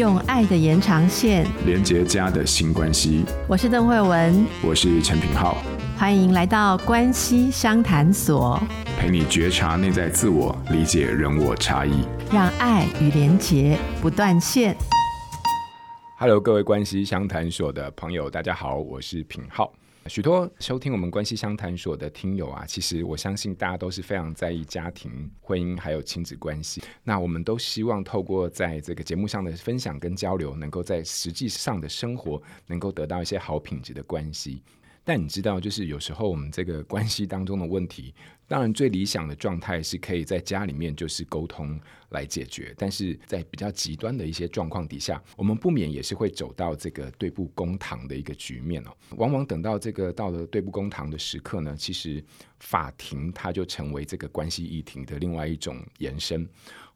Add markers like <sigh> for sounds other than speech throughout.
用爱的延长线连接家的新关系。我是邓慧文，我是陈品浩，欢迎来到关系商谈所，陪你觉察内在自我，理解人我差异，让爱与连结不断线。Hello，各位关系相谈所的朋友，大家好，我是品皓。许多收听我们关系相谈所的听友啊，其实我相信大家都是非常在意家庭、婚姻还有亲子关系。那我们都希望透过在这个节目上的分享跟交流，能够在实际上的生活能够得到一些好品质的关系。但你知道，就是有时候我们这个关系当中的问题，当然最理想的状态是可以在家里面就是沟通来解决，但是在比较极端的一些状况底下，我们不免也是会走到这个对簿公堂的一个局面哦。往往等到这个到了对簿公堂的时刻呢，其实法庭它就成为这个关系议庭的另外一种延伸。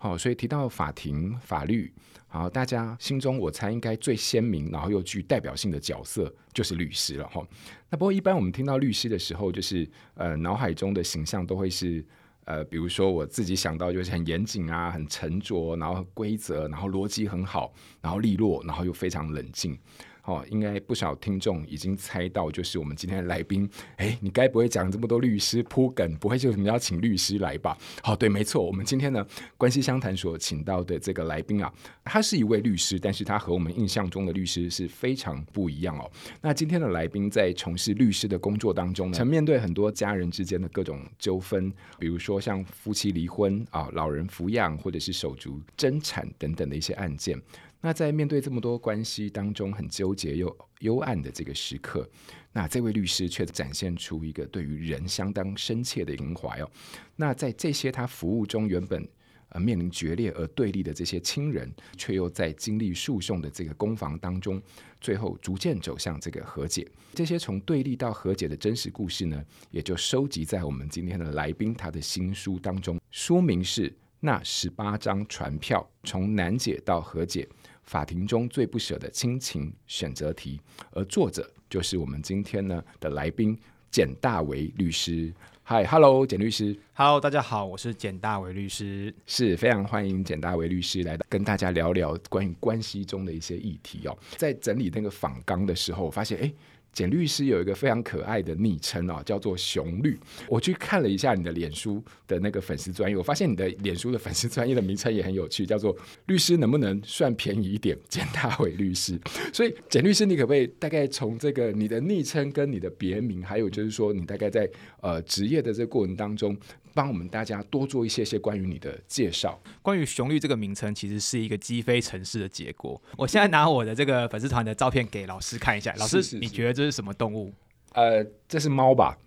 好，所以提到法庭法律，好，大家心中我猜应该最鲜明，然后又具代表性的角色就是律师了哈。那不过一般我们听到律师的时候，就是呃脑海中的形象都会是呃，比如说我自己想到就是很严谨啊，很沉着，然后规则，然后逻辑很好，然后利落，然后又非常冷静。哦，应该不少听众已经猜到，就是我们今天的来宾。哎，你该不会讲这么多律师铺梗，不会就是你要请律师来吧？好，对，没错，我们今天呢，关系相谈所请到的这个来宾啊，他是一位律师，但是他和我们印象中的律师是非常不一样哦。那今天的来宾在从事律师的工作当中呢，曾面对很多家人之间的各种纠纷，比如说像夫妻离婚啊、老人抚养或者是手足争产等等的一些案件。那在面对这么多关系当中很纠结又幽暗的这个时刻，那这位律师却展现出一个对于人相当深切的情怀哦。那在这些他服务中，原本呃面临决裂而对立的这些亲人，却又在经历诉讼的这个攻防当中，最后逐渐走向这个和解。这些从对立到和解的真实故事呢，也就收集在我们今天的来宾他的新书当中。书名是《那十八张传票：从难解到和解》。法庭中最不舍的亲情选择题，而作者就是我们今天呢的来宾简大为律师。Hi，Hello，简律师。Hello，大家好，我是简大为律师，是非常欢迎简大为律师来跟大家聊聊关于关系中的一些议题哦。在整理那个访纲的时候，我发现哎。诶简律师有一个非常可爱的昵称哦，叫做“熊律”。我去看了一下你的脸书的那个粉丝专业，我发现你的脸书的粉丝专业的名称也很有趣，叫做“律师能不能算便宜一点？”简大为律师。所以，简律师，你可不可以大概从这个你的昵称跟你的别名，还有就是说你大概在呃职业的这个过程当中，帮我们大家多做一些些关于你的介绍。关于“雄绿”这个名称，其实是一个击飞城市的结果。我现在拿我的这个粉丝团的照片给老师看一下，老师，你觉得这是什么动物？呃，这是猫吧？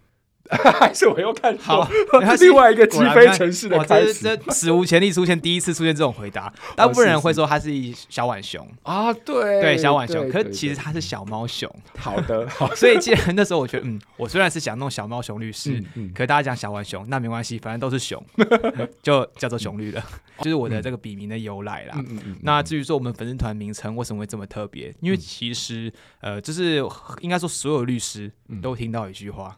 <laughs> 还是我又看好，<laughs> 另外一个积非成是的开始，这史无前例出现，第一次出现这种回答。大部分人会说他是一小浣熊啊，对对，小浣熊。可是其实他是小猫熊。好的，<laughs> 好。所以既然那时候我觉得，嗯，我虽然是想弄小猫熊律师，可是大家讲小浣熊，那没关系，反正都是熊，就叫做熊律了。就是我的这个笔名的由来啦。那至于说我们粉丝团名称为什么会这么特别，因为其实呃，就是应该说所有律师都听到一句话。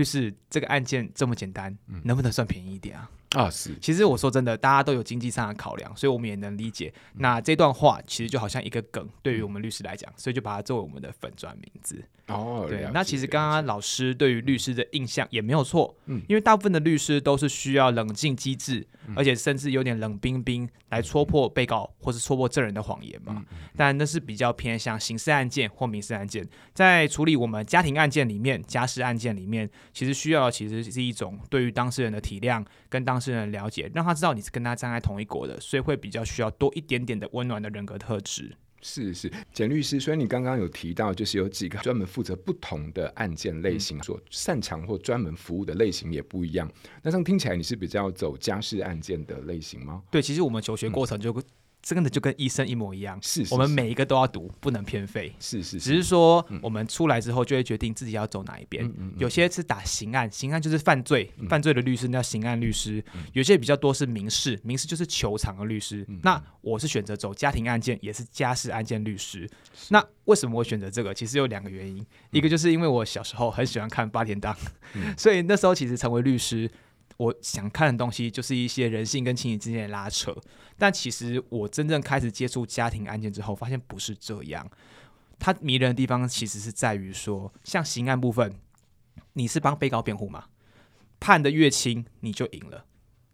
就是这个案件这么简单，能不能算便宜一点啊？啊，是。其实我说真的，大家都有经济上的考量，所以我们也能理解。那这段话其实就好像一个梗，对于我们律师来讲，所以就把它作为我们的粉钻名字。哦，对。那其实刚刚老师对于律师的印象也没有错，嗯，因为大部分的律师都是需要冷静机智，而且甚至有点冷冰冰来戳破被告或是戳破证人的谎言嘛。但那是比较偏向刑事案件或民事案件，在处理我们家庭案件里面、家事案件里面，其实需要其实是一种对于当事人的体谅跟当。是人了解，让他知道你是跟他站在同一国的，所以会比较需要多一点点的温暖的人格特质。是是，简律师，所以你刚刚有提到，就是有几个专门负责不同的案件类型，所擅长或专门服务的类型也不一样。那这样听起来，你是比较走家事案件的类型吗？对，其实我们求学过程就。嗯真的就跟医生一模一样，是，是，是，我们每一个都要读，不能偏废。是，是是，只是说我们出来之后就会决定自己要走哪一边。嗯嗯、有些是打刑案，刑案就是犯罪，嗯、犯罪的律师那叫刑案律师。嗯、有些比较多是民事，民事就是求偿的律师。嗯、那我是选择走家庭案件，也是家事案件律师。那为什么我选择这个？其实有两个原因，嗯、一个就是因为我小时候很喜欢看八点档，嗯、<laughs> 所以那时候其实成为律师。我想看的东西就是一些人性跟亲情之间的拉扯。但其实我真正开始接触家庭案件之后，发现不是这样。它迷人的地方其实是在于说，像刑案部分，你是帮被告辩护嘛，判的越轻你就赢了，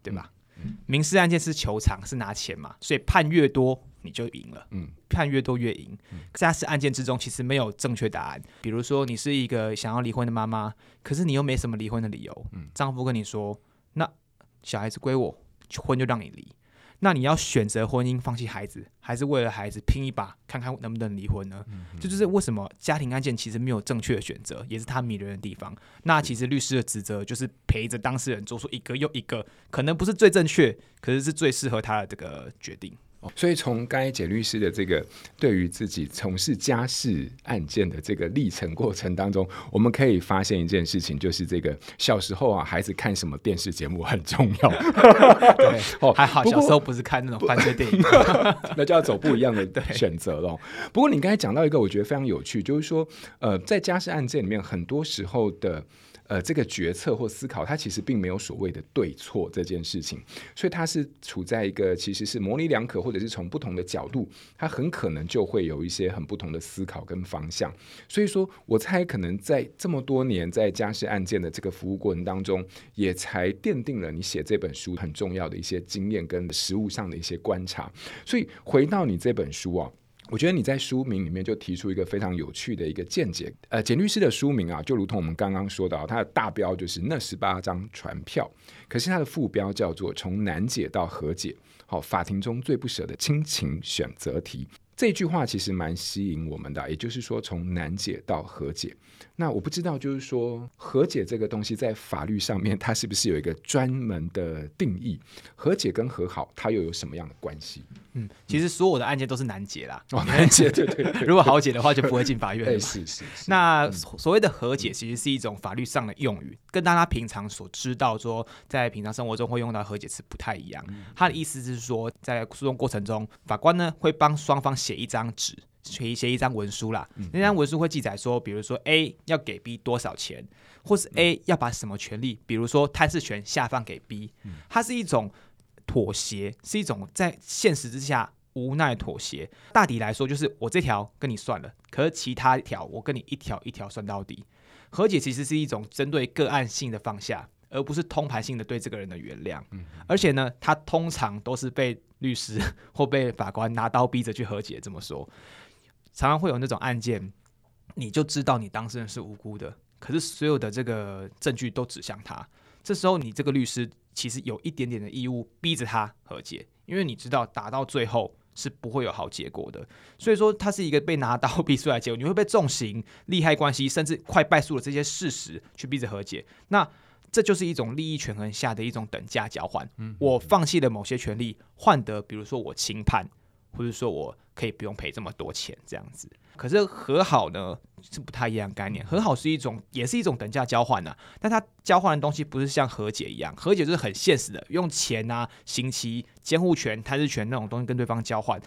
对吧？嗯、民事案件是求偿，是拿钱嘛，所以判越多你就赢了。嗯，判越多越赢。家事案件之中其实没有正确答案。比如说，你是一个想要离婚的妈妈，可是你又没什么离婚的理由。嗯，丈夫跟你说，那小孩子归我，婚就让你离。那你要选择婚姻，放弃孩子，还是为了孩子拼一把，看看能不能离婚呢？这、嗯嗯、就，就是为什么家庭案件其实没有正确的选择，也是他迷人的地方。那其实律师的职责就是陪着当事人做出一个又一个，可能不是最正确，可是是最适合他的这个决定。所以从刚才简律师的这个对于自己从事家事案件的这个历程过程当中，我们可以发现一件事情，就是这个小时候啊，孩子看什么电视节目很重要。<laughs> 对，<laughs> 哦，还好小时候不是看那种犯罪电影，<laughs> 那就要走不一样的选择喽。不过你刚才讲到一个，我觉得非常有趣，就是说，呃，在家事案件里面，很多时候的。呃，这个决策或思考，它其实并没有所谓的对错这件事情，所以它是处在一个其实是模棱两可，或者是从不同的角度，它很可能就会有一些很不同的思考跟方向。所以说，我猜可能在这么多年在家事案件的这个服务过程当中，也才奠定了你写这本书很重要的一些经验跟实务上的一些观察。所以回到你这本书啊。我觉得你在书名里面就提出一个非常有趣的一个见解。呃，简律师的书名啊，就如同我们刚刚说到，它的大标就是那十八张船票，可是它的副标叫做从难解到和解。好，法庭中最不舍的亲情选择题。这句话其实蛮吸引我们的，也就是说从难解到和解。那我不知道，就是说和解这个东西在法律上面，它是不是有一个专门的定义？和解跟和好，它又有什么样的关系？嗯，其实所有的案件都是难解啦。哦，难解，对对，对。<laughs> 如果好解的话，就不会进法院了。对，是是，是。那所谓的和解，其实是一种法律上的用语，跟大家平常所知道说，在平常生活中会用到和解词不太一样。它的意思是说，在诉讼过程中，法官呢会帮双方写一张纸。写写一张文书啦，那张文书会记载说，比如说 A 要给 B 多少钱，或是 A 要把什么权利，比如说探视权下放给 B，它是一种妥协，是一种在现实之下无奈妥协。大抵来说，就是我这条跟你算了，可是其他条我跟你一条一条算到底。和解其实是一种针对个案性的放下，而不是通盘性的对这个人的原谅。而且呢，他通常都是被律师 <laughs> 或被法官拿刀逼着去和解。这么说。常常会有那种案件，你就知道你当事人是无辜的，可是所有的这个证据都指向他。这时候，你这个律师其实有一点点的义务逼着他和解，因为你知道打到最后是不会有好结果的。所以说，他是一个被拿刀逼出来的结果，你会被重刑、利害关系，甚至快败诉的这些事实去逼着和解。那这就是一种利益权衡下的一种等价交换。嗯我放弃了某些权利，换得比如说我轻判。或者说我可以不用赔这么多钱这样子，可是和好呢是不太一样概念。和好是一种，也是一种等价交换呐、啊，但它交换的东西不是像和解一样，和解就是很现实的，用钱啊、刑期、监护权、探视权那种东西跟对方交换。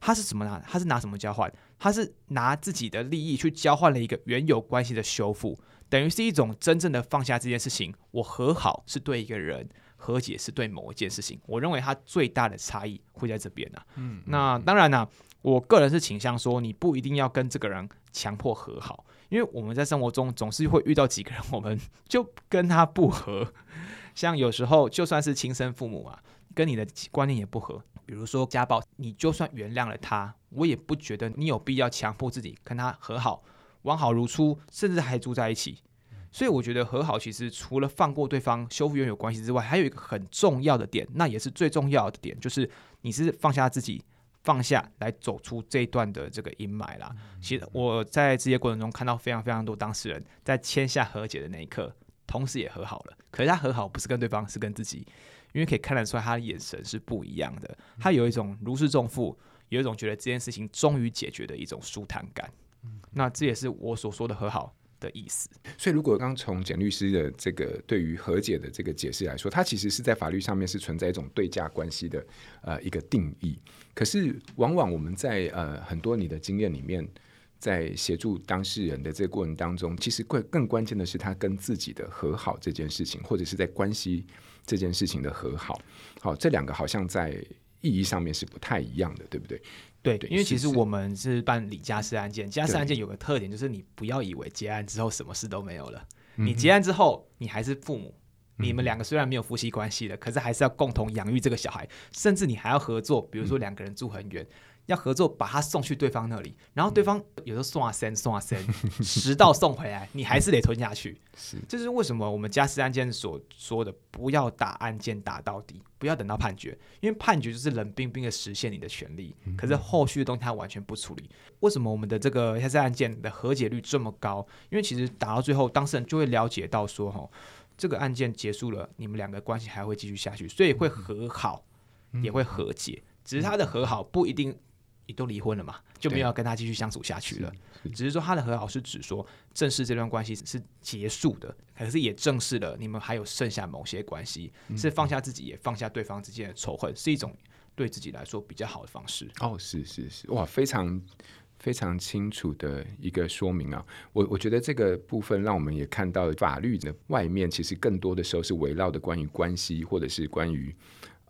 他是什么拿？他是拿什么交换？他是拿自己的利益去交换了一个原有关系的修复，等于是一种真正的放下这件事情。我和好是对一个人。和解是对某一件事情，我认为它最大的差异会在这边呢、啊。嗯，那当然呢、啊，我个人是倾向说，你不一定要跟这个人强迫和好，因为我们在生活中总是会遇到几个人，我们就跟他不合。<laughs> 像有时候就算是亲生父母啊，跟你的观念也不合。比如说家暴，你就算原谅了他，我也不觉得你有必要强迫自己跟他和好，完好如初，甚至还住在一起。所以我觉得和好其实除了放过对方、修复原有关系之外，还有一个很重要的点，那也是最重要的点，就是你是放下自己，放下来走出这一段的这个阴霾啦。其实我在这些过程中看到非常非常多当事人在签下和解的那一刻，同时也和好了。可是他和好不是跟对方，是跟自己，因为可以看得出来他的眼神是不一样的，他有一种如释重负，有一种觉得这件事情终于解决的一种舒坦感。那这也是我所说的和好的意思，所以如果刚从简律师的这个对于和解的这个解释来说，它其实是在法律上面是存在一种对价关系的呃一个定义。可是往往我们在呃很多你的经验里面，在协助当事人的这个过程当中，其实更更关键的是他跟自己的和好这件事情，或者是在关系这件事情的和好。好，这两个好像在意义上面是不太一样的，对不对？对，对，因为其实我们是办理家事案件，家事案件有个特点就是你不要以为结案之后什么事都没有了，你结案之后你还是父母。你们两个虽然没有夫妻关系了，可是还是要共同养育这个小孩，甚至你还要合作。比如说两个人住很远，要合作把他送去对方那里，然后对方有时候送啊三送啊三，<laughs> 十道送回来，你还是得吞下去。是，这是为什么我们家事案件所说的，不要打案件打到底，不要等到判决，因为判决就是冷冰冰的实现你的权利，可是后续的东西他完全不处理。为什么我们的这个家事案件的和解率这么高？因为其实打到最后，当事人就会了解到说，哈。这个案件结束了，你们两个关系还会继续下去，所以会和好，嗯、也会和解。只是他的和好不一定你都离婚了嘛，就没有要跟他继续相处下去了。只是说他的和好是指说正式这段关系是结束的，可是也正式了你们还有剩下某些关系，嗯、是放下自己也放下对方之间的仇恨，是一种对自己来说比较好的方式。哦，是是是，哇，非常。非常清楚的一个说明啊，我我觉得这个部分让我们也看到法律的外面其实更多的时候是围绕的关于关系或者是关于。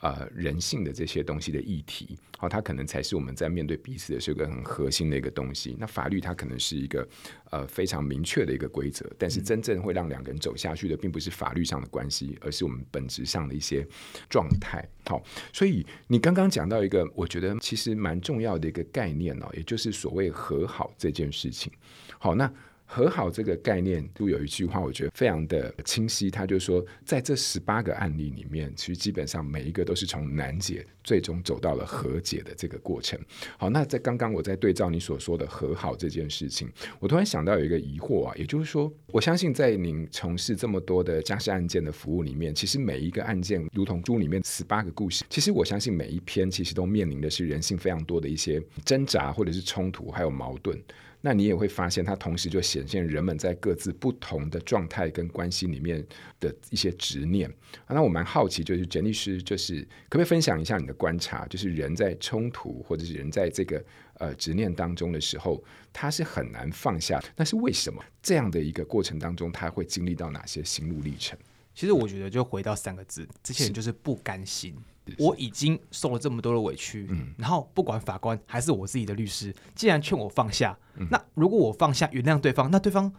呃，人性的这些东西的议题，好、哦，它可能才是我们在面对彼此的时候一个很核心的一个东西。那法律它可能是一个呃非常明确的一个规则，但是真正会让两个人走下去的，并不是法律上的关系，而是我们本质上的一些状态。好、哦，所以你刚刚讲到一个，我觉得其实蛮重要的一个概念哦，也就是所谓和好这件事情。好，那。和好这个概念，都有一句话，我觉得非常的清晰。他就说，在这十八个案例里面，其实基本上每一个都是从难解，最终走到了和解的这个过程。好，那在刚刚我在对照你所说的和好这件事情，我突然想到有一个疑惑啊，也就是说，我相信在您从事这么多的家事案件的服务里面，其实每一个案件，如同书里面十八个故事，其实我相信每一篇其实都面临的是人性非常多的一些挣扎，或者是冲突，还有矛盾。那你也会发现，它同时就显现人们在各自不同的状态跟关系里面的一些执念。那我蛮好奇，就是简律师，就是可不可以分享一下你的观察？就是人在冲突或者是人在这个呃执念当中的时候，他是很难放下。那是为什么？这样的一个过程当中，他会经历到哪些心路历程？其实我觉得，就回到三个字，这些人就是不甘心。我已经受了这么多的委屈，嗯，然后不管法官还是我自己的律师，既然劝我放下，嗯，那如果我放下原谅对方，那对方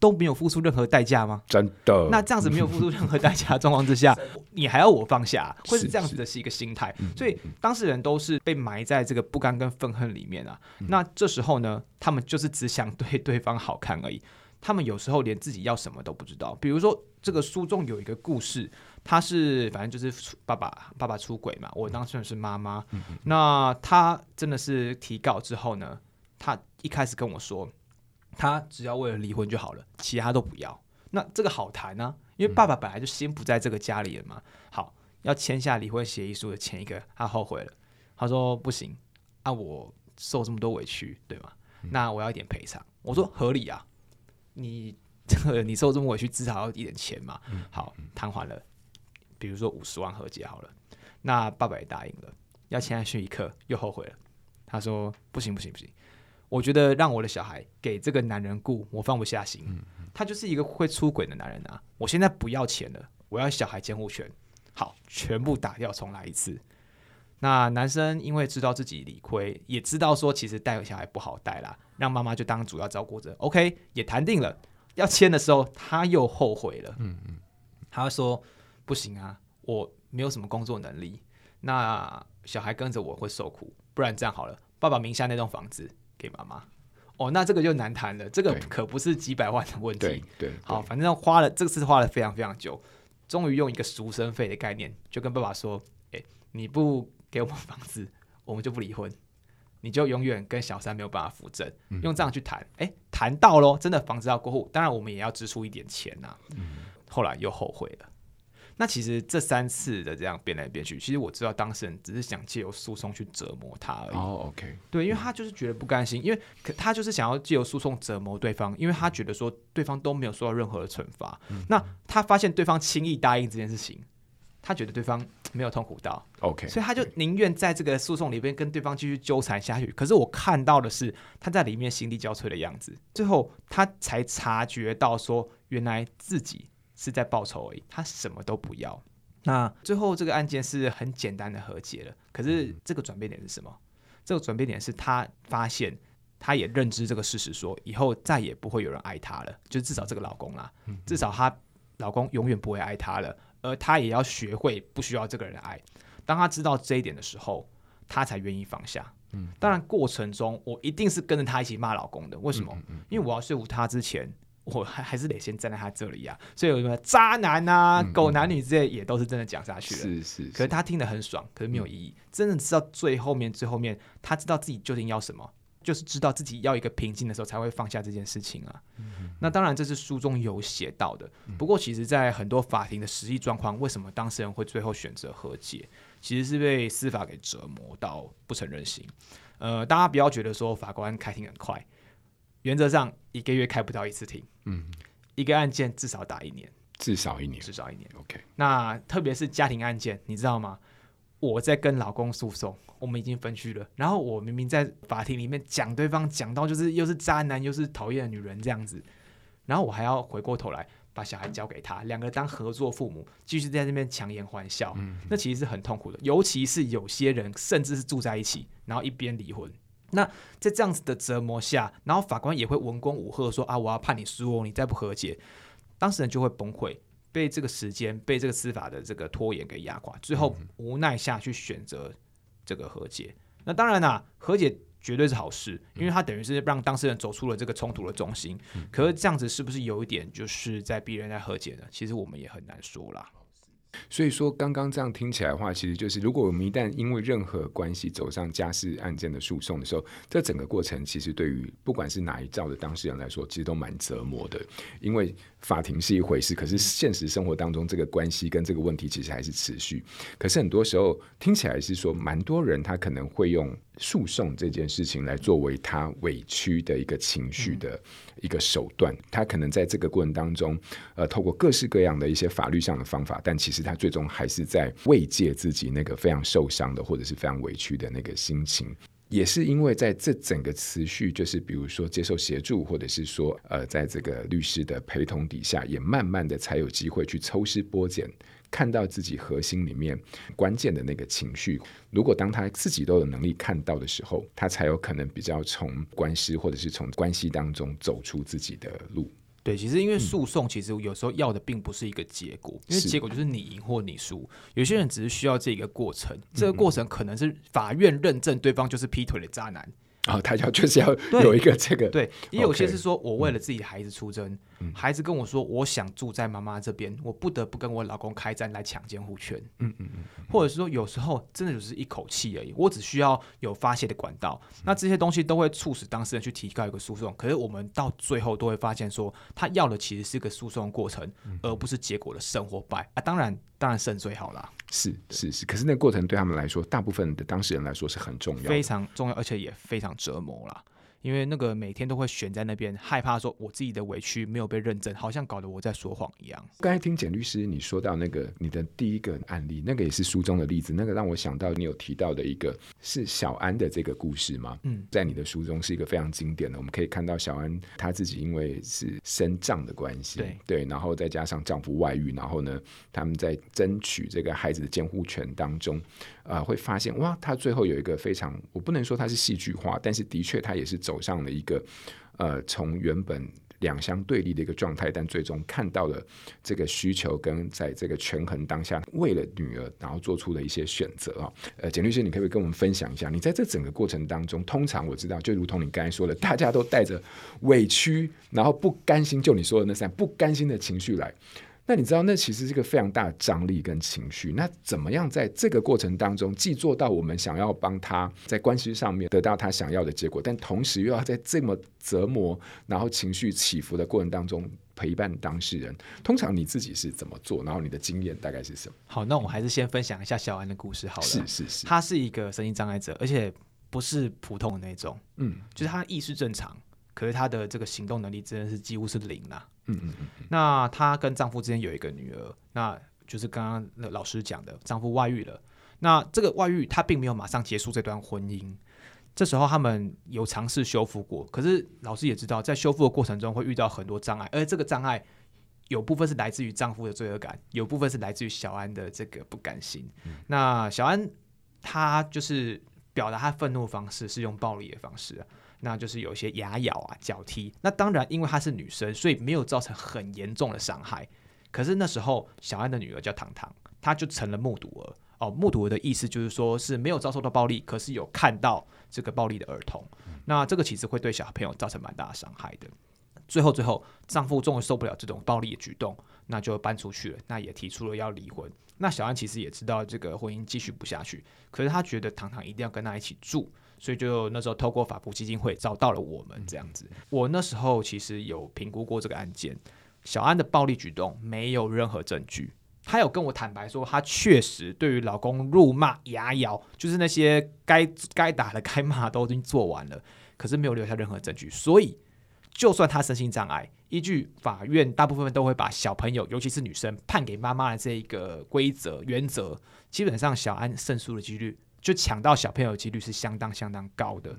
都没有付出任何代价吗？真的？那这样子没有付出任何代价的状况之下，<laughs> 你还要我放下，会是这样子的是一个心态。所以当事人都是被埋在这个不甘跟愤恨里面啊。那这时候呢，他们就是只想对对方好看而已。他们有时候连自己要什么都不知道。比如说，这个书中有一个故事，他是反正就是爸爸爸爸出轨嘛，我当时是妈妈。嗯、那他真的是提告之后呢，他一开始跟我说，他只要为了离婚就好了，其他都不要。那这个好谈呢、啊，因为爸爸本来就心不在这个家里了嘛。好，要签下离婚协议书的前一个，他后悔了，他说不行，啊，我受这么多委屈，对吗？那我要一点赔偿。我说合理啊。你这个 <laughs> 你受这么委屈，至少要一点钱嘛。好，谈完了，比如说五十万和解好了，那爸爸也答应了，要签下去一刻又后悔了。他说不行不行不行，我觉得让我的小孩给这个男人雇，我放不下心。他就是一个会出轨的男人啊！我现在不要钱了，我要小孩监护权。好，全部打掉重来一次。那男生因为知道自己理亏，也知道说其实带小孩不好带啦。让妈妈就当主要照顾者，OK，也谈定了。要签的时候，他又后悔了。嗯嗯，他说不行啊，我没有什么工作能力，那小孩跟着我会受苦。不然这样好了，爸爸名下那栋房子给妈妈。哦，那这个就难谈了，这个可不是几百万的问题。对对，好，反正花了这个是花了非常非常久，终于用一个赎身费的概念，就跟爸爸说：“哎，你不给我们房子，我们就不离婚。”你就永远跟小三没有办法扶正，用这样去谈，哎，谈到喽，真的房子要过户，当然我们也要支出一点钱呐、啊。后来又后悔了。那其实这三次的这样变来变去，其实我知道当事人只是想借由诉讼去折磨他而已。哦，OK，对，因为他就是觉得不甘心，因为他就是想要借由诉讼折磨对方，因为他觉得说对方都没有受到任何的惩罚。那他发现对方轻易答应这件事情。他觉得对方没有痛苦到，OK，所以他就宁愿在这个诉讼里边跟对方继续纠缠下去。可是我看到的是他在里面心力交瘁的样子，最后他才察觉到说，原来自己是在报仇而已，他什么都不要。那最后这个案件是很简单的和解了。可是这个转变点是什么？这个转变点是他发现，他也认知这个事实，说以后再也不会有人爱她了，就至少这个老公啦，至少她老公永远不会爱她了，而她也要学会不需要这个人爱。当她知道这一点的时候，她才愿意放下。当然过程中我一定是跟着她一起骂老公的。为什么？因为我要说服她之前。我还还是得先站在他这里、啊，所以有什么渣男啊、嗯、狗男女之类也都是真的讲下去了。是是，是。可是他听得很爽，可是没有意义。嗯、真的知道最后面最后面，他知道自己究竟要什么，就是知道自己要一个平静的时候才会放下这件事情啊。嗯、那当然这是书中有写到的。不过其实，在很多法庭的实际状况，为什么当事人会最后选择和解，其实是被司法给折磨到不成人形。呃，大家不要觉得说法官开庭很快。原则上一个月开不到一次庭，嗯，一个案件至少打一年，至少一年，至少一年。OK，那特别是家庭案件，你知道吗？我在跟老公诉讼，我们已经分居了，然后我明明在法庭里面讲对方讲到就是又是渣男又是讨厌的女人这样子，然后我还要回过头来把小孩交给他，两个人当合作父母，继续在那边强颜欢笑，嗯，那其实是很痛苦的，尤其是有些人甚至是住在一起，然后一边离婚。那在这样子的折磨下，然后法官也会文攻武吓说啊，我要判你输哦，你再不和解，当事人就会崩溃，被这个时间、被这个司法的这个拖延给压垮，最后无奈下去选择这个和解。那当然啦、啊，和解绝对是好事，因为他等于是让当事人走出了这个冲突的中心。可是这样子是不是有一点就是在逼人家和解呢？其实我们也很难说啦。所以说，刚刚这样听起来的话，其实就是如果我们一旦因为任何关系走上家事案件的诉讼的时候，这整个过程其实对于不管是哪一造的当事人来说，其实都蛮折磨的。因为法庭是一回事，可是现实生活当中这个关系跟这个问题其实还是持续。可是很多时候听起来是说，蛮多人他可能会用诉讼这件事情来作为他委屈的一个情绪的一个手段。他可能在这个过程当中，呃，透过各式各样的一些法律上的方法，但其实他最终还是在慰藉自己那个非常受伤的或者是非常委屈的那个心情。也是因为在这整个持续，就是比如说接受协助，或者是说呃，在这个律师的陪同底下，也慢慢的才有机会去抽丝剥茧。看到自己核心里面关键的那个情绪，如果当他自己都有能力看到的时候，他才有可能比较从官司或者是从关系当中走出自己的路。对，其实因为诉讼，其实有时候要的并不是一个结果，嗯、因为结果就是你赢或你输。有些人只是需要这一个过程，这个过程可能是法院认证对方就是劈腿的渣男。哦、他要就是要有一个这个，对，也有些是说我为了自己的孩子出征，嗯、孩子跟我说我想住在妈妈这边，我不得不跟我老公开战来抢监护权，嗯嗯嗯，或者是说有时候真的就是一口气而已，我只需要有发泄的管道，嗯、那这些东西都会促使当事人去提高一个诉讼，可是我们到最后都会发现说，他要的其实是一个诉讼过程，嗯、而不是结果的胜或败。啊，当然。当然胜最好啦，是是是，可是那个过程对他们来说，大部分的当事人来说是很重要，非常重要，而且也非常折磨啦。因为那个每天都会悬在那边，害怕说我自己的委屈没有被认证，好像搞得我在说谎一样。刚才听简律师你说到那个你的第一个案例，那个也是书中的例子，那个让我想到你有提到的一个是小安的这个故事吗？嗯，在你的书中是一个非常经典的，我们可以看到小安她自己因为是身障的关系，对对，然后再加上丈夫外遇，然后呢，他们在争取这个孩子的监护权当中。啊、呃，会发现哇，她最后有一个非常，我不能说她是戏剧化，但是的确她也是走上了一个，呃，从原本两相对立的一个状态，但最终看到了这个需求跟在这个权衡当下，为了女儿，然后做出了一些选择啊。呃，简律师，你可不可以跟我们分享一下，你在这整个过程当中，通常我知道，就如同你刚才说的，大家都带着委屈，然后不甘心，就你说的那三不甘心的情绪来。那你知道，那其实是一个非常大的张力跟情绪。那怎么样在这个过程当中，既做到我们想要帮他在关系上面得到他想要的结果，但同时又要在这么折磨，然后情绪起伏的过程当中陪伴当事人？通常你自己是怎么做？然后你的经验大概是什么？好，那我还是先分享一下小安的故事好了。是是是，他是一个身心障碍者，而且不是普通的那种，嗯，就是他意识正常，可是她的这个行动能力真的是几乎是零啦。嗯嗯嗯，那她跟丈夫之间有一个女儿，那就是刚刚那老师讲的，丈夫外遇了。那这个外遇，她并没有马上结束这段婚姻。这时候他们有尝试修复过，可是老师也知道，在修复的过程中会遇到很多障碍，而这个障碍有部分是来自于丈夫的罪恶感，有部分是来自于小安的这个不甘心。嗯、那小安她就是表达她愤怒的方式是用暴力的方式啊，那就是有一些牙咬啊、脚踢。那当然，因为她是女生，所以没有造成很严重的伤害。可是那时候，小安的女儿叫糖糖，她就成了目睹儿。哦，目睹儿的意思就是说是没有遭受到暴力，可是有看到这个暴力的儿童。嗯、那这个其实会对小朋友造成蛮大的伤害的。最后，最后，丈夫终于受不了这种暴力的举动，那就搬出去了。那也提出了要离婚。那小安其实也知道这个婚姻继续不下去，可是他觉得糖糖一定要跟他一起住，所以就那时候透过法扶基金会找到了我们这样子。我那时候其实有评估过这个案件，小安的暴力举动没有任何证据。她有跟我坦白说，她确实对于老公辱骂、牙咬，就是那些该该打的、该骂都已经做完了，可是没有留下任何证据，所以。就算他身心障碍，依据法院大部分都会把小朋友，尤其是女生判给妈妈的这一个规则原则，基本上小安胜诉的几率，就抢到小朋友的几率是相当相当高的。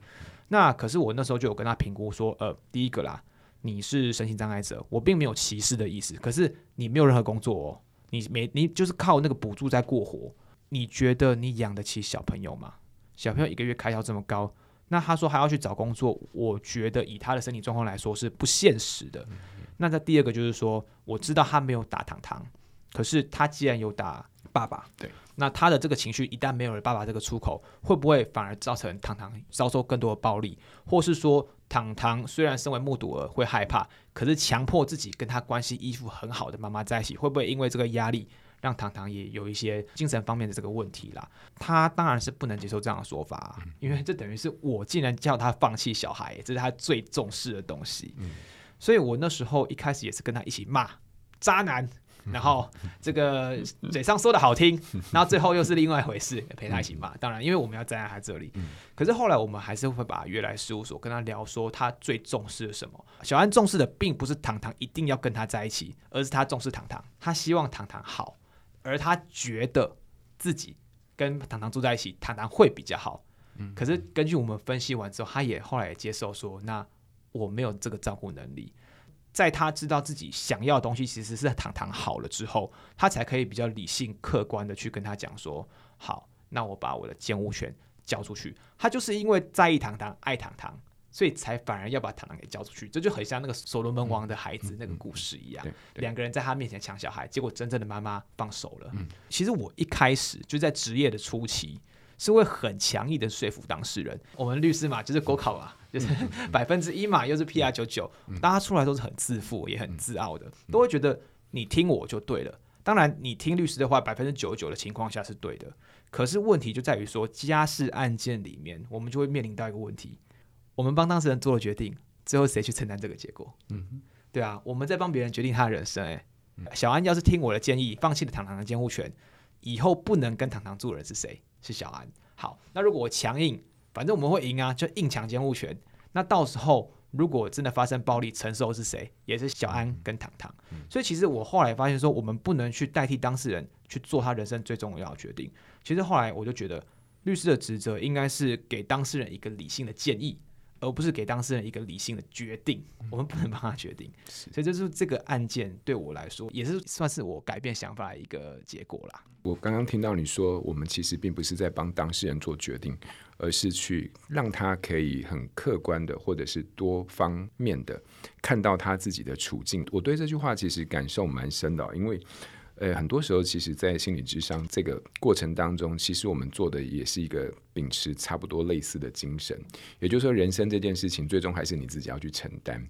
那可是我那时候就有跟他评估说，呃，第一个啦，你是身心障碍者，我并没有歧视的意思，可是你没有任何工作哦，你没你就是靠那个补助在过活，你觉得你养得起小朋友吗？小朋友一个月开销这么高。那他说还要去找工作，我觉得以他的身体状况来说是不现实的。那在第二个就是说，我知道他没有打糖糖，可是他既然有打爸爸，对，那他的这个情绪一旦没有了爸爸这个出口，会不会反而造成糖糖遭受更多的暴力，或是说糖糖虽然身为目睹儿会害怕，可是强迫自己跟他关系依附很好的妈妈在一起，会不会因为这个压力？让糖糖也有一些精神方面的这个问题啦，他当然是不能接受这样的说法，因为这等于是我竟然叫他放弃小孩，这是他最重视的东西。所以我那时候一开始也是跟他一起骂渣男，然后这个嘴上说的好听，然后最后又是另外一回事，陪他一起骂。当然，因为我们要站在他这里，可是后来我们还是会把他约来事务所跟他聊，说他最重视的什么。小安重视的并不是糖糖一定要跟他在一起，而是他重视糖糖，他希望糖糖好。而他觉得自己跟糖糖住在一起，糖糖会比较好。嗯，可是根据我们分析完之后，他也后来也接受说，那我没有这个照顾能力。在他知道自己想要的东西其实是糖糖好了之后，他才可以比较理性客观的去跟他讲说，好，那我把我的监护权交出去。他就是因为在意糖糖，爱糖糖。所以才反而要把糖糖给交出去，这就很像那个所罗门王的孩子那个故事一样。两个人在他面前抢小孩，结果真正的妈妈放手了。其实我一开始就在职业的初期，是会很强硬的说服当事人。我们律师嘛，就是国考嘛，就是百分之一嘛，又是 PR 九九，大家出来都是很自负也很自傲的，都会觉得你听我就对了。当然，你听律师的话，百分之九十九的情况下是对的。可是问题就在于说，家事案件里面，我们就会面临到一个问题。我们帮当事人做了决定，最后谁去承担这个结果？嗯，对啊，我们在帮别人决定他的人生。哎，小安要是听我的建议，放弃了糖糖的监护权，以后不能跟糖糖住的人是谁？是小安。好，那如果我强硬，反正我们会赢啊，就硬抢监护权。那到时候如果真的发生暴力，承受是谁？也是小安跟糖糖。所以其实我后来发现说，我们不能去代替当事人去做他人生最重要的决定。其实后来我就觉得，律师的职责应该是给当事人一个理性的建议。而不是给当事人一个理性的决定，我们不能帮他决定，所以就是这个案件对我来说也是算是我改变想法的一个结果啦。我刚刚听到你说，我们其实并不是在帮当事人做决定，而是去让他可以很客观的，或者是多方面的看到他自己的处境。我对这句话其实感受蛮深的，因为。呃，很多时候，其实，在心理智商这个过程当中，其实我们做的也是一个秉持差不多类似的精神。也就是说，人生这件事情，最终还是你自己要去承担。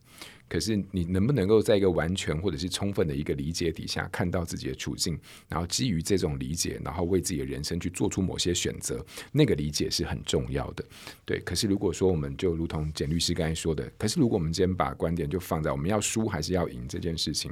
可是，你能不能够在一个完全或者是充分的一个理解底下，看到自己的处境，然后基于这种理解，然后为自己的人生去做出某些选择，那个理解是很重要的。对。可是，如果说我们就如同简律师刚才说的，可是如果我们今天把观点就放在我们要输还是要赢这件事情。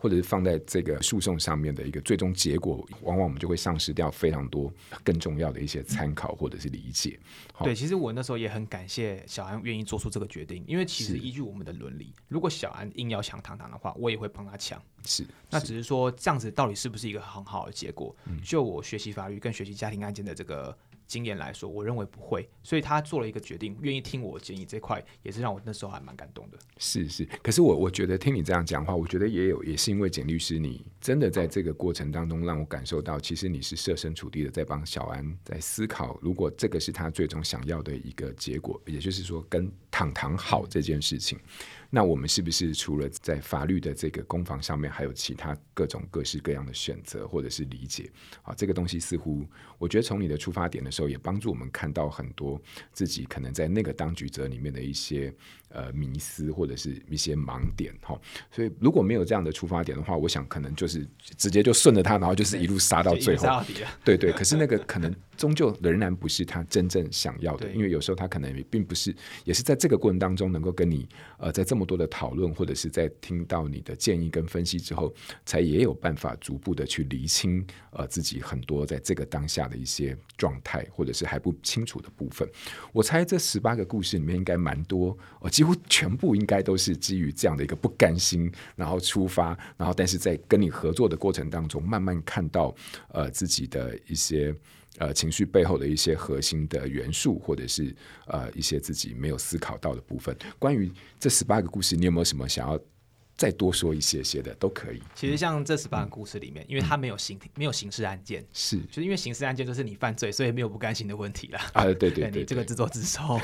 或者是放在这个诉讼上面的一个最终结果，往往我们就会丧失掉非常多更重要的一些参考或者是理解。对，其实我那时候也很感谢小安愿意做出这个决定，因为其实依据我们的伦理，如果小安硬要抢糖糖的话，我也会帮他抢。是，那只是说这样子到底是不是一个很好的结果？就我学习法律跟学习家庭案件的这个经验来说，我认为不会，所以他做了一个决定，愿意听我建议，这块也是让我那时候还蛮感动的。是是，可是我我觉得听你这样讲话，我觉得也有，也是因为简律师，你真的在这个过程当中让我感受到，其实你是设身处地的在帮小安在思考，如果这个是他最终想要的一个结果，也就是说跟糖糖好这件事情。那我们是不是除了在法律的这个攻防上面，还有其他各种各式各样的选择或者是理解？啊，这个东西似乎，我觉得从你的出发点的时候，也帮助我们看到很多自己可能在那个当局者里面的一些。呃，迷思或者是一些盲点哈，所以如果没有这样的出发点的话，我想可能就是直接就顺着他，然后就是一路杀到最后。对对，可是那个可能终究仍然不是他真正想要的，因为有时候他可能也并不是，也是在这个过程当中能够跟你呃，在这么多的讨论或者是在听到你的建议跟分析之后，才也有办法逐步的去厘清呃自己很多在这个当下的一些状态或者是还不清楚的部分。我猜这十八个故事里面应该蛮多呃。几乎全部应该都是基于这样的一个不甘心，然后出发，然后但是在跟你合作的过程当中，慢慢看到呃自己的一些呃情绪背后的一些核心的元素，或者是呃一些自己没有思考到的部分。关于这十八个故事，你有没有什么想要？再多说一些些的都可以。其实像这十八个故事里面，嗯、因为它没有刑、嗯、没有刑事案件，是，就是因为刑事案件就是你犯罪，所以没有不甘心的问题了。啊，对对对，<laughs> 这个自作自受。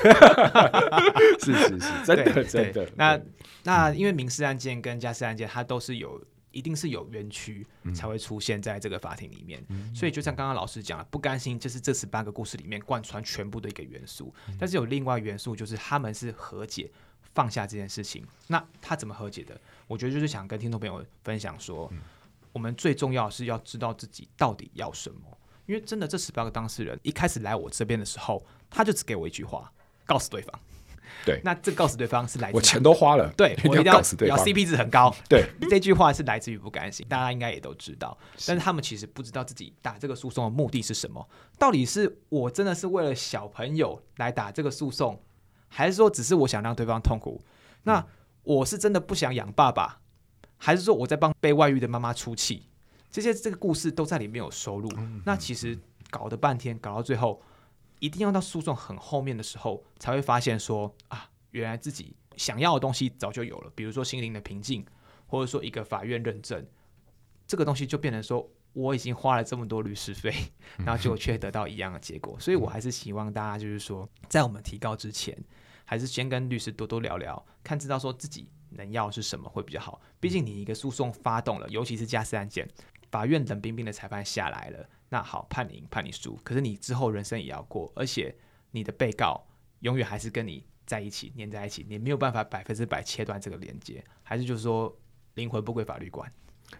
<laughs> 是是是，真的真的。那那因为民事案件跟家事案件，它都是有一定是有冤屈才会出现在这个法庭里面，嗯、所以就像刚刚老师讲的，不甘心就是这十八个故事里面贯穿全部的一个元素。嗯、但是有另外元素，就是他们是和解。放下这件事情，那他怎么和解的？我觉得就是想跟听众朋友分享说，嗯、我们最重要是要知道自己到底要什么。因为真的，这十八个当事人一开始来我这边的时候，他就只给我一句话，告诉对方。对，那这告诉对方是来自我钱都花了，对，<laughs> 我一定要告诉对方，要 CP 值很高。对，这句话是来自于不甘心，大家应该也都知道。但是他们其实不知道自己打这个诉讼的目的是什么，到底是我真的是为了小朋友来打这个诉讼？还是说只是我想让对方痛苦？那我是真的不想养爸爸，还是说我在帮被外遇的妈妈出气？这些这个故事都在里面有收录。那其实搞得半天，搞到最后，一定要到诉讼很后面的时候，才会发现说啊，原来自己想要的东西早就有了。比如说心灵的平静，或者说一个法院认证，这个东西就变成说我已经花了这么多律师费，<laughs> 然后就却得到一样的结果。所以我还是希望大家就是说，在我们提告之前。还是先跟律师多多聊聊，看知道说自己能要是什么会比较好。毕竟你一个诉讼发动了，尤其是家事案件，法院冷冰冰的裁判下来了，那好，判你赢判你输，可是你之后人生也要过，而且你的被告永远还是跟你在一起，黏在一起，你没有办法百分之百切断这个连接，还是就是说灵魂不归法律管。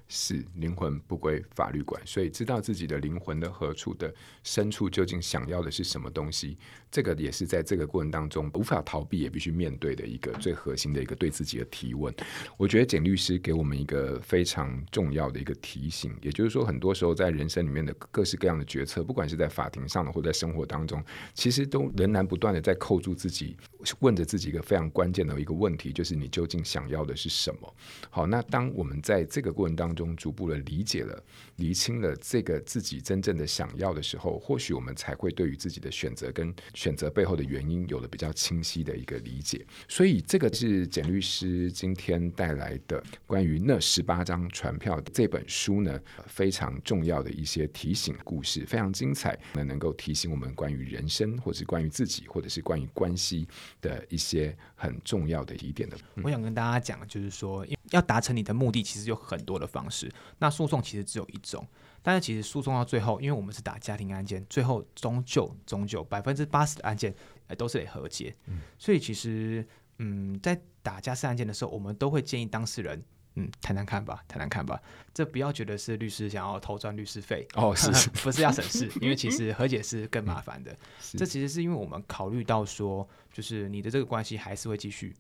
是灵魂不归法律管，所以知道自己的灵魂的何处的深处究竟想要的是什么东西，这个也是在这个过程当中无法逃避也必须面对的一个最核心的一个对自己的提问。我觉得简律师给我们一个非常重要的一个提醒，也就是说，很多时候在人生里面的各式各样的决策，不管是在法庭上的或在生活当中，其实都仍然不断的在扣住自己，问着自己一个非常关键的一个问题，就是你究竟想要的是什么？好，那当我们在这个过程当中，逐步的理解了、厘清了这个自己真正的想要的时候，或许我们才会对于自己的选择跟选择背后的原因有了比较清晰的一个理解。所以，这个是简律师今天带来的关于那十八张传票这本书呢，非常重要的一些提醒故事，非常精彩，那能够提醒我们关于人生，或是关于自己，或者是关于关系的一些很重要的疑点的。我想跟大家讲，就是说。要达成你的目的，其实有很多的方式。那诉讼其实只有一种，但是其实诉讼到最后，因为我们是打家庭案件，最后终究终究百分之八十的案件，哎，都是得和解。嗯，所以其实，嗯，在打家事案件的时候，我们都会建议当事人，嗯，谈谈看吧，谈谈看吧。这不要觉得是律师想要偷赚律师费哦，是，是 <laughs> 不是要省事？因为其实和解是更麻烦的。嗯，这其实是因为我们考虑到说，就是你的这个关系还是会继续。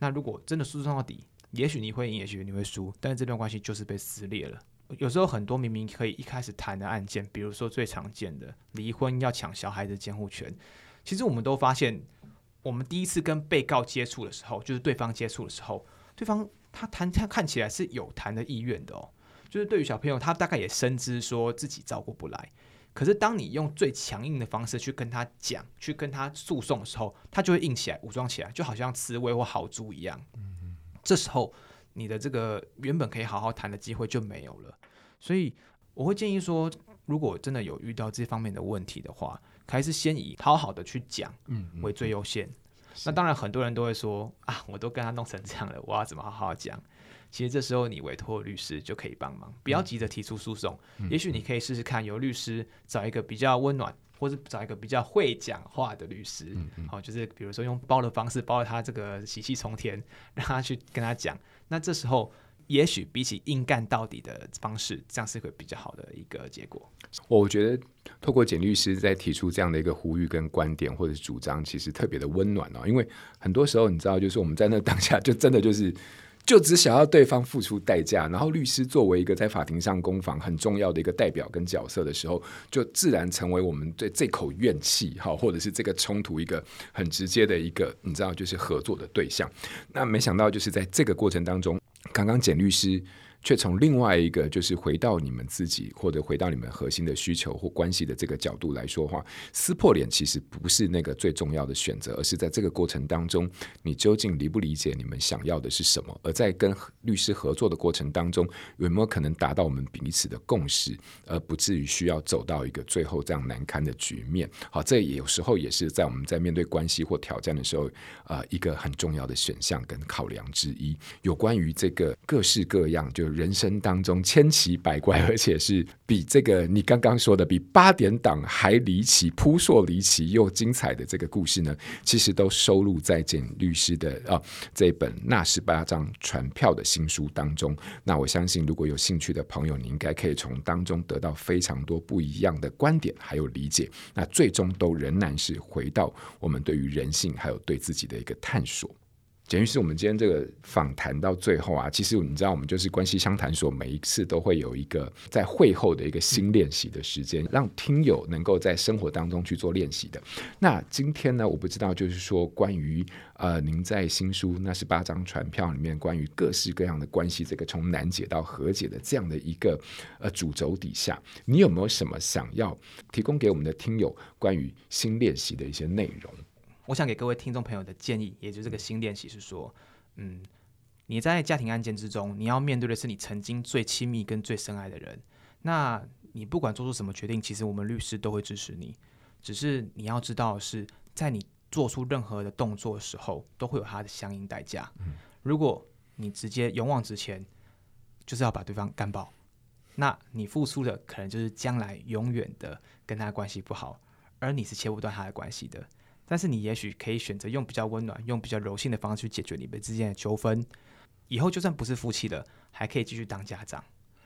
那如果真的诉讼到底，也许你会赢，也许你会输，但是这段关系就是被撕裂了。有时候很多明明可以一开始谈的案件，比如说最常见的离婚要抢小孩的监护权，其实我们都发现，我们第一次跟被告接触的时候，就是对方接触的时候，对方他谈他看起来是有谈的意愿的哦，就是对于小朋友，他大概也深知说自己照顾不来。可是当你用最强硬的方式去跟他讲，去跟他诉讼的时候，他就会硬起来，武装起来，就好像刺猬或豪猪一样。这时候你的这个原本可以好好谈的机会就没有了。所以我会建议说，如果真的有遇到这方面的问题的话，还是先以好好的去讲，为最优先。嗯嗯那当然，很多人都会说啊，我都跟他弄成这样了，我要怎么好好讲？其实这时候你委托律师就可以帮忙，不要急着提出诉讼。嗯、也许你可以试试看，由律师找一个比较温暖，或者找一个比较会讲话的律师。好、嗯哦，就是比如说用包的方式包了他这个喜气冲天，让他去跟他讲。那这时候。也许比起硬干到底的方式，这样是会比较好的一个结果。我觉得透过简律师在提出这样的一个呼吁跟观点或者主张，其实特别的温暖哦。因为很多时候你知道，就是我们在那当下就真的就是就只想要对方付出代价，然后律师作为一个在法庭上攻防很重要的一个代表跟角色的时候，就自然成为我们对这口怨气哈，或者是这个冲突一个很直接的一个你知道就是合作的对象。那没想到就是在这个过程当中。刚刚简律师。却从另外一个，就是回到你们自己，或者回到你们核心的需求或关系的这个角度来说话，撕破脸其实不是那个最重要的选择，而是在这个过程当中，你究竟理不理解你们想要的是什么？而在跟律师合作的过程当中，有没有可能达到我们彼此的共识，而不至于需要走到一个最后这样难堪的局面？好，这有时候也是在我们在面对关系或挑战的时候，呃，一个很重要的选项跟考量之一。有关于这个各式各样就。人生当中千奇百怪，<laughs> 而且是比这个你刚刚说的比八点档还离奇、扑朔离奇又精彩的这个故事呢，其实都收录在简律师的啊这本《那十八张传票》的新书当中。那我相信，如果有兴趣的朋友，你应该可以从当中得到非常多不一样的观点，还有理解。那最终都仍然是回到我们对于人性还有对自己的一个探索。简于是，我们今天这个访谈到最后啊，其实你知道，我们就是关系相谈所，每一次都会有一个在会后的一个新练习的时间，让听友能够在生活当中去做练习的。那今天呢，我不知道，就是说关于呃，您在新书《那十八张传票》里面关于各式各样的关系，这个从难解到和解的这样的一个呃主轴底下，你有没有什么想要提供给我们的听友关于新练习的一些内容？我想给各位听众朋友的建议，也就是这个新练习是说，嗯，你在家庭案件之中，你要面对的是你曾经最亲密跟最深爱的人。那你不管做出什么决定，其实我们律师都会支持你。只是你要知道，是在你做出任何的动作的时候，都会有它的相应代价。如果你直接勇往直前，就是要把对方干爆，那你付出的可能就是将来永远的跟他关系不好，而你是切不断他的关系的。但是你也许可以选择用比较温暖、用比较柔性的方式去解决你们之间的纠纷，以后就算不是夫妻了，还可以继续当家长。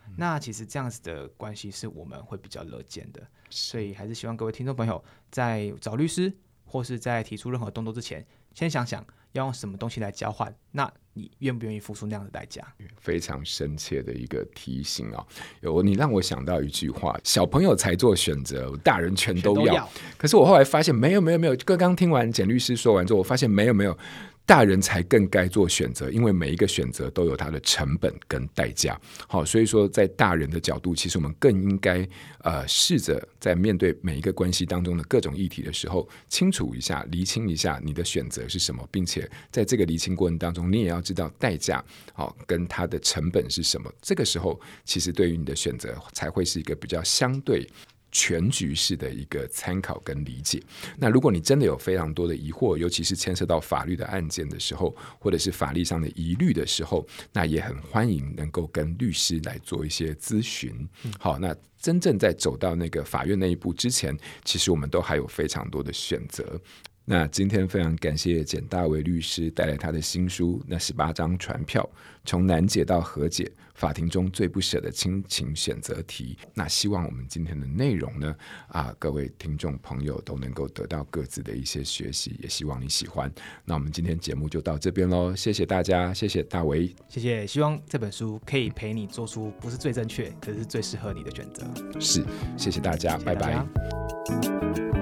嗯、那其实这样子的关系是我们会比较乐见的，所以还是希望各位听众朋友在找律师或是在提出任何动作之前，先想想要用什么东西来交换。那你愿不愿意付出那样的代价？非常深切的一个提醒啊！有你让我想到一句话：小朋友才做选择，大人全都要。都要。可是我后来发现，没有，没有，没有。刚刚听完简律师说完之后，我发现没有，没有。大人才更该做选择，因为每一个选择都有它的成本跟代价。好，所以说在大人的角度，其实我们更应该呃试着在面对每一个关系当中的各种议题的时候，清楚一下、厘清一下你的选择是什么，并且在这个厘清过程当中，你也要知道代价好跟它的成本是什么。这个时候，其实对于你的选择才会是一个比较相对。全局式的一个参考跟理解。那如果你真的有非常多的疑惑，尤其是牵涉到法律的案件的时候，或者是法律上的疑虑的时候，那也很欢迎能够跟律师来做一些咨询。好，那真正在走到那个法院那一步之前，其实我们都还有非常多的选择。那今天非常感谢简大为律师带来他的新书《那十八张传票：从难解到和解》。法庭中最不舍的亲情选择题。那希望我们今天的内容呢，啊，各位听众朋友都能够得到各自的一些学习，也希望你喜欢。那我们今天节目就到这边喽，谢谢大家，谢谢大为，谢谢。希望这本书可以陪你做出不是最正确，可是最适合你的选择。是，谢谢大家，谢谢大家，拜拜。